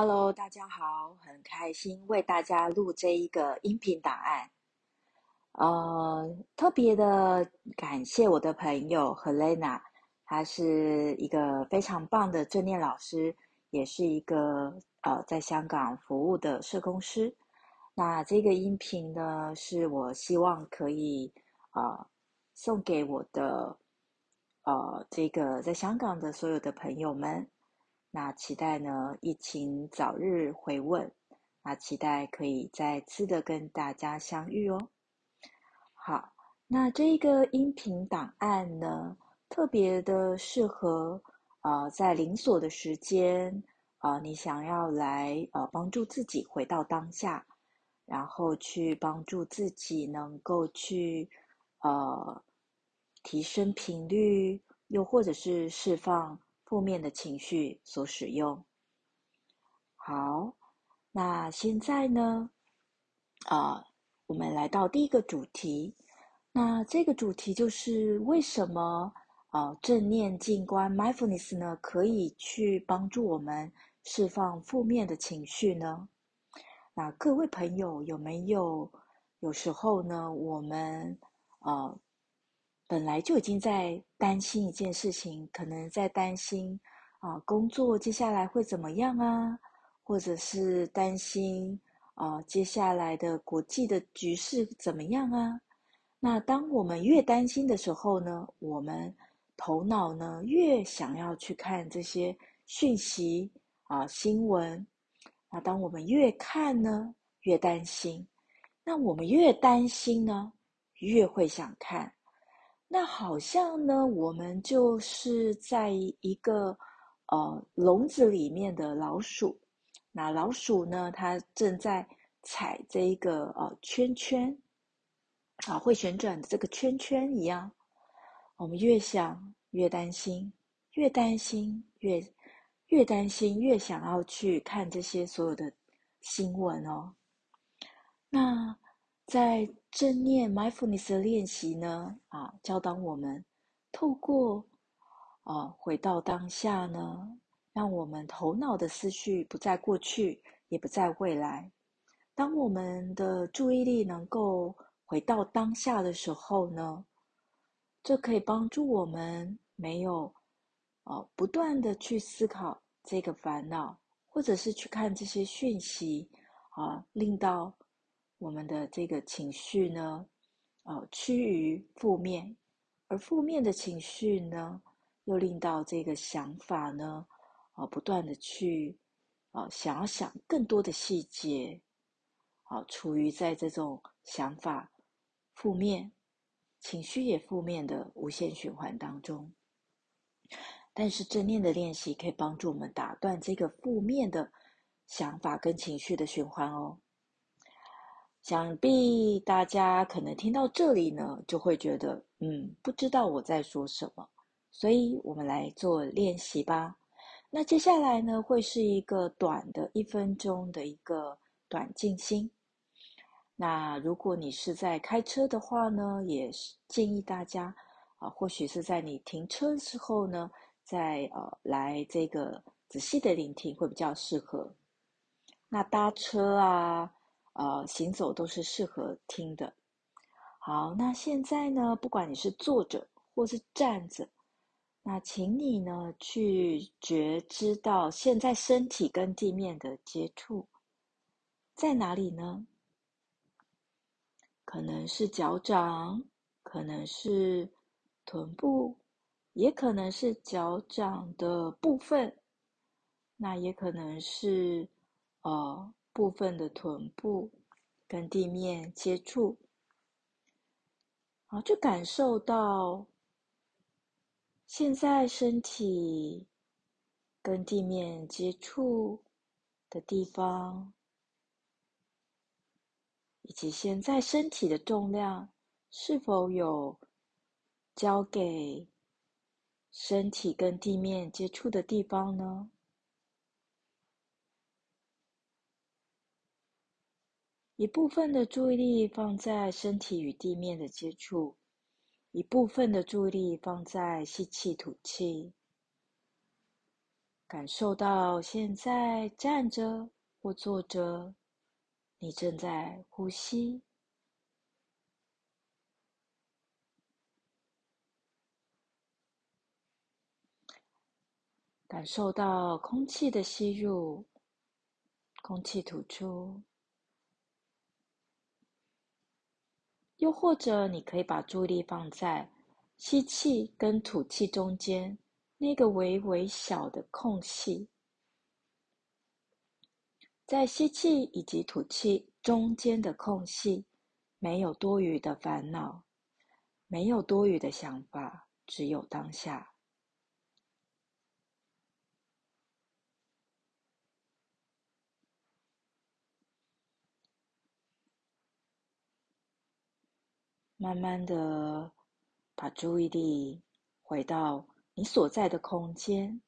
Hello，大家好，很开心为大家录这一个音频档案。呃，特别的感谢我的朋友 Helena，她是一个非常棒的正念老师，也是一个呃在香港服务的社工师。那这个音频呢，是我希望可以呃送给我的呃这个在香港的所有的朋友们。那期待呢，疫情早日回稳。那期待可以再次的跟大家相遇哦。好，那这一个音频档案呢，特别的适合呃，在零锁的时间啊、呃，你想要来呃帮助自己回到当下，然后去帮助自己能够去呃提升频率，又或者是释放。负面的情绪所使用。好，那现在呢，啊、我们来到第一个主题。那这个主题就是为什么啊、正念静观 （mindfulness） 呢，可以去帮助我们释放负面的情绪呢？那各位朋友有没有有时候呢，我们呃。本来就已经在担心一件事情，可能在担心啊，工作接下来会怎么样啊，或者是担心啊，接下来的国际的局势怎么样啊？那当我们越担心的时候呢，我们头脑呢越想要去看这些讯息啊，新闻。那当我们越看呢，越担心。那我们越担心呢，越会想看。那好像呢，我们就是在一个呃笼子里面的老鼠。那老鼠呢，它正在踩这一个呃圈圈，啊，会旋转的这个圈圈一样。我们越想越担心，越担心越越担心，越想要去看这些所有的新闻哦。那。在正念 mindfulness 的练习呢，啊，教导我们透过啊回到当下呢，让我们头脑的思绪不在过去，也不在未来。当我们的注意力能够回到当下的时候呢，这可以帮助我们没有啊不断的去思考这个烦恼，或者是去看这些讯息啊，令到。我们的这个情绪呢，呃，趋于负面，而负面的情绪呢，又令到这个想法呢，啊、不断的去，啊、想要想更多的细节，啊、处于在这种想法负面、情绪也负面的无限循环当中。但是正念的练习可以帮助我们打断这个负面的想法跟情绪的循环哦。想必大家可能听到这里呢，就会觉得，嗯，不知道我在说什么，所以我们来做练习吧。那接下来呢，会是一个短的一分钟的一个短静心。那如果你是在开车的话呢，也是建议大家啊，或许是在你停车的时候呢，再呃来这个仔细的聆听会比较适合。那搭车啊。呃，行走都是适合听的。好，那现在呢，不管你是坐着或是站着，那请你呢去觉知到现在身体跟地面的接触在哪里呢？可能是脚掌，可能是臀部，也可能是脚掌的部分，那也可能是呃。部分的臀部跟地面接触，好，就感受到现在身体跟地面接触的地方，以及现在身体的重量是否有交给身体跟地面接触的地方呢？一部分的注意力放在身体与地面的接触，一部分的注意力放在吸气吐气。感受到现在站着或坐着，你正在呼吸，感受到空气的吸入，空气吐出。又或者，你可以把注意力放在吸气跟吐气中间那个微微小的空隙，在吸气以及吐气中间的空隙，没有多余的烦恼，没有多余的想法，只有当下。慢慢的把注意力回到你所在的空间，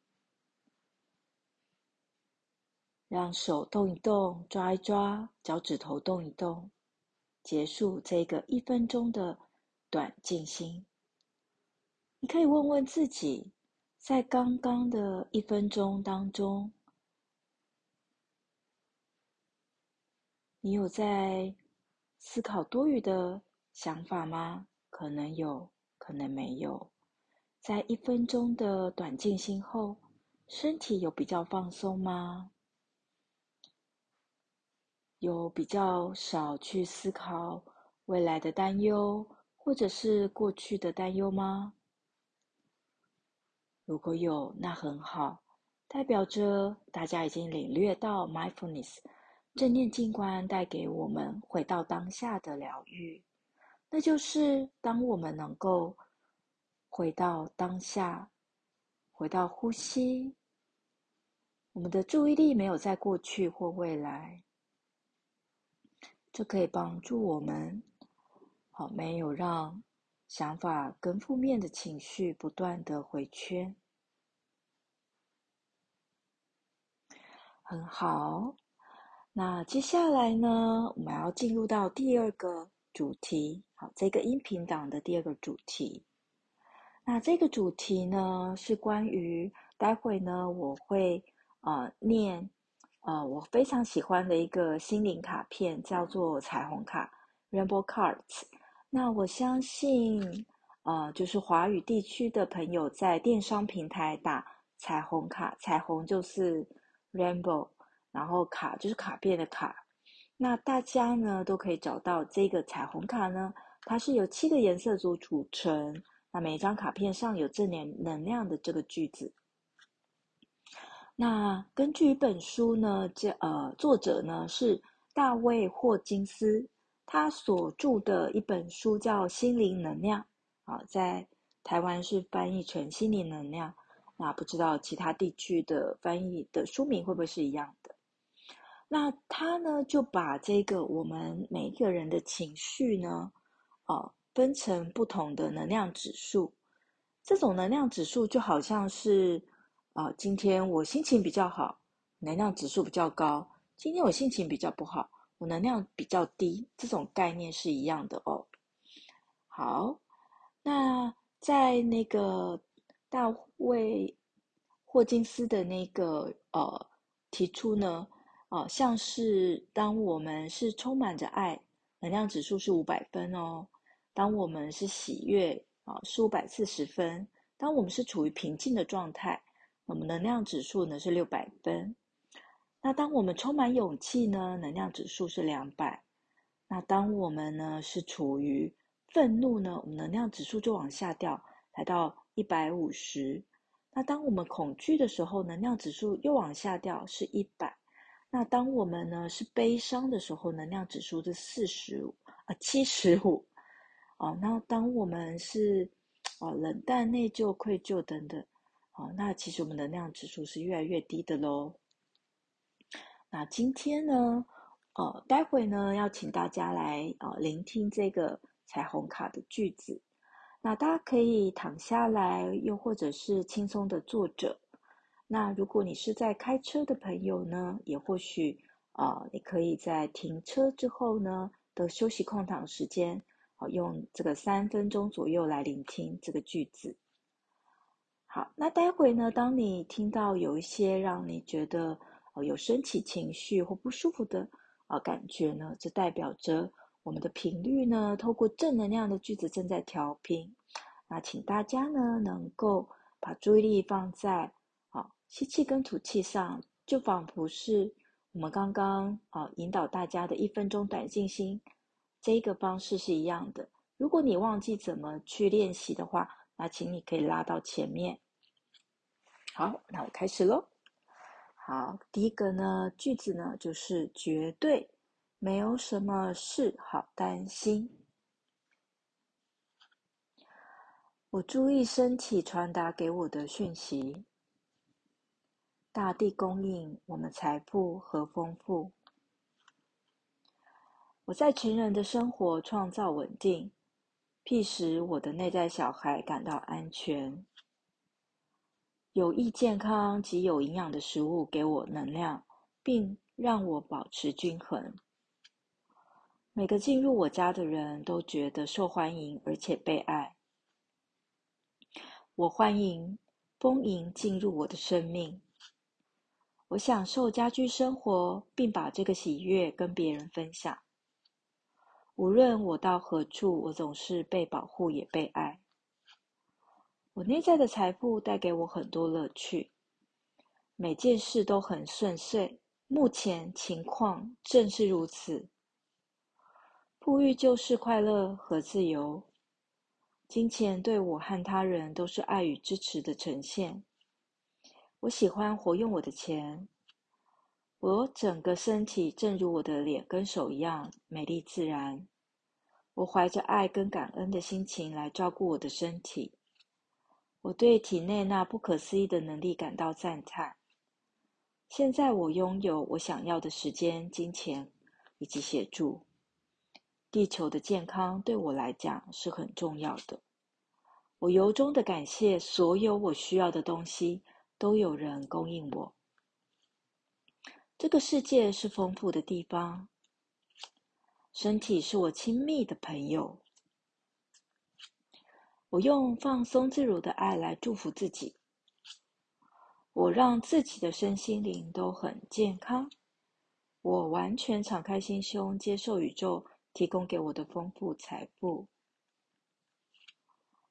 让手动一动，抓一抓，脚趾头动一动，结束这个一分钟的短静心。你可以问问自己，在刚刚的一分钟当中，你有在思考多余的想法吗？可能有，可能没有。在一分钟的短静心后，身体有比较放松吗？有比较少去思考未来的担忧，或者是过去的担忧吗？如果有，那很好，代表着大家已经领略到 mindfulness 正念静观带给我们回到当下的疗愈。那就是当我们能够回到当下，回到呼吸，我们的注意力没有在过去或未来，这可以帮助我们，好，没有让想法跟负面的情绪不断的回圈。很好，那接下来呢，我们要进入到第二个主题。好，这个音频档的第二个主题，那这个主题呢是关于待会呢我会呃念呃我非常喜欢的一个心灵卡片，叫做彩虹卡 （Rainbow Cards）。那我相信呃就是华语地区的朋友在电商平台打彩虹卡，彩虹就是 Rainbow，然后卡就是卡片的卡，那大家呢都可以找到这个彩虹卡呢。它是由七个颜色组组成，那每一张卡片上有正面能量的这个句子。那根据一本书呢，这呃作者呢是大卫霍金斯，他所著的一本书叫《心灵能量》，啊，在台湾是翻译成《心灵能量》，那不知道其他地区的翻译的书名会不会是一样的？那他呢就把这个我们每一个人的情绪呢。哦，分成不同的能量指数，这种能量指数就好像是，啊、今天我心情比较好，能量指数比较高；今天我心情比较不好，我能量比较低。这种概念是一样的哦。好，那在那个大卫霍金斯的那个呃提出呢，啊、呃，像是当我们是充满着爱，能量指数是五百分哦。当我们是喜悦啊，是五百四十分；当我们是处于平静的状态，我们能量指数呢是六百分。那当我们充满勇气呢，能量指数是两百。那当我们呢是处于愤怒呢，我们能量指数就往下掉，来到一百五十。那当我们恐惧的时候，能量指数又往下掉，是一百。那当我们呢是悲伤的时候，能量指数是四十五啊，七十五。哦，那当我们是哦冷淡、内疚、愧疚等等，哦，那其实我们能量指数是越来越低的喽。那今天呢，呃，待会呢要请大家来啊、聆听这个彩虹卡的句子。那大家可以躺下来，又或者是轻松的坐着。那如果你是在开车的朋友呢，也或许啊、呃，你可以在停车之后呢的休息空档时间。好，用这个三分钟左右来聆听这个句子。好，那待会呢，当你听到有一些让你觉得呃有升起情绪或不舒服的啊、感觉呢，这代表着我们的频率呢，透过正能量的句子正在调频。那请大家呢，能够把注意力放在啊、吸气跟吐气上，就仿佛是我们刚刚啊、引导大家的一分钟短静心这个方式是一样的。如果你忘记怎么去练习的话，那请你可以拉到前面。好，那我开始喽。好，第一个呢，句子呢就是绝对没有什么事好担心。我注意身体传达给我的讯息，大地供应我们财富和丰富。我在成人的生活创造稳定。必使我的内在小孩感到安全。有益健康及有营养的食物给我能量，并让我保持均衡。每个进入我家的人都觉得受欢迎而且被爱。我欢迎丰盈进入我的生命。我享受家居生活，并把这个喜悦跟别人分享。无论我到何处，我总是被保护也被爱。我内在的财富带给我很多乐趣，每件事都很顺遂。目前情况正是如此。富裕就是快乐和自由。金钱对我和他人都是爱与支持的呈现。我喜欢活用我的钱。我整个身体正如我的脸跟手一样美丽自然。我怀着爱跟感恩的心情来照顾我的身体。我对体内那不可思议的能力感到赞叹。现在我拥有我想要的时间、金钱以及协助。地球的健康对我来讲是很重要的。我由衷的感谢所有我需要的东西都有人供应我。这个世界是丰富的地方。身体是我亲密的朋友。我用放松自如的爱来祝福自己。我让自己的身心灵都很健康。我完全敞开心胸，接受宇宙提供给我的丰富财富。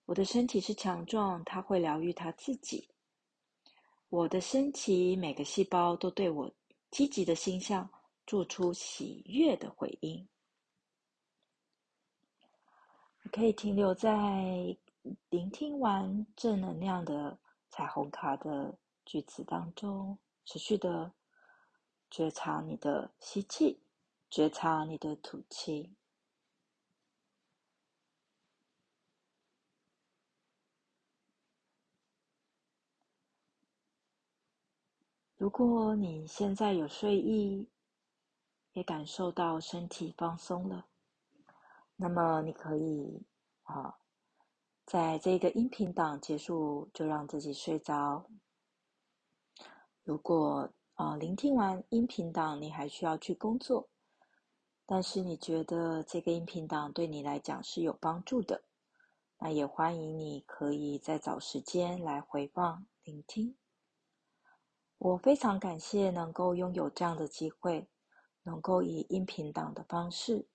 我的身体是强壮，它会疗愈它自己。我的身体每个细胞都对我积极的心象做出喜悦的回应。可以停留在聆听完正能量的彩虹卡的句子当中，持续的觉察你的吸气，觉察你的吐气。如果你现在有睡意，也感受到身体放松了。那么你可以啊，在这个音频档结束就让自己睡着。如果啊聆听完音频档你还需要去工作，但是你觉得这个音频档对你来讲是有帮助的，那也欢迎你可以再找时间来回放聆听。我非常感谢能够拥有这样的机会，能够以音频档的方式。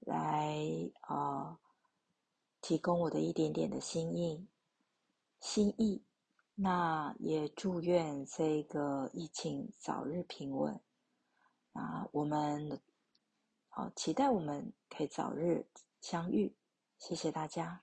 来、呃，提供我的一点点的心意，心意。那也祝愿这个疫情早日平稳。啊，我们好期待我们可以早日相遇。谢谢大家。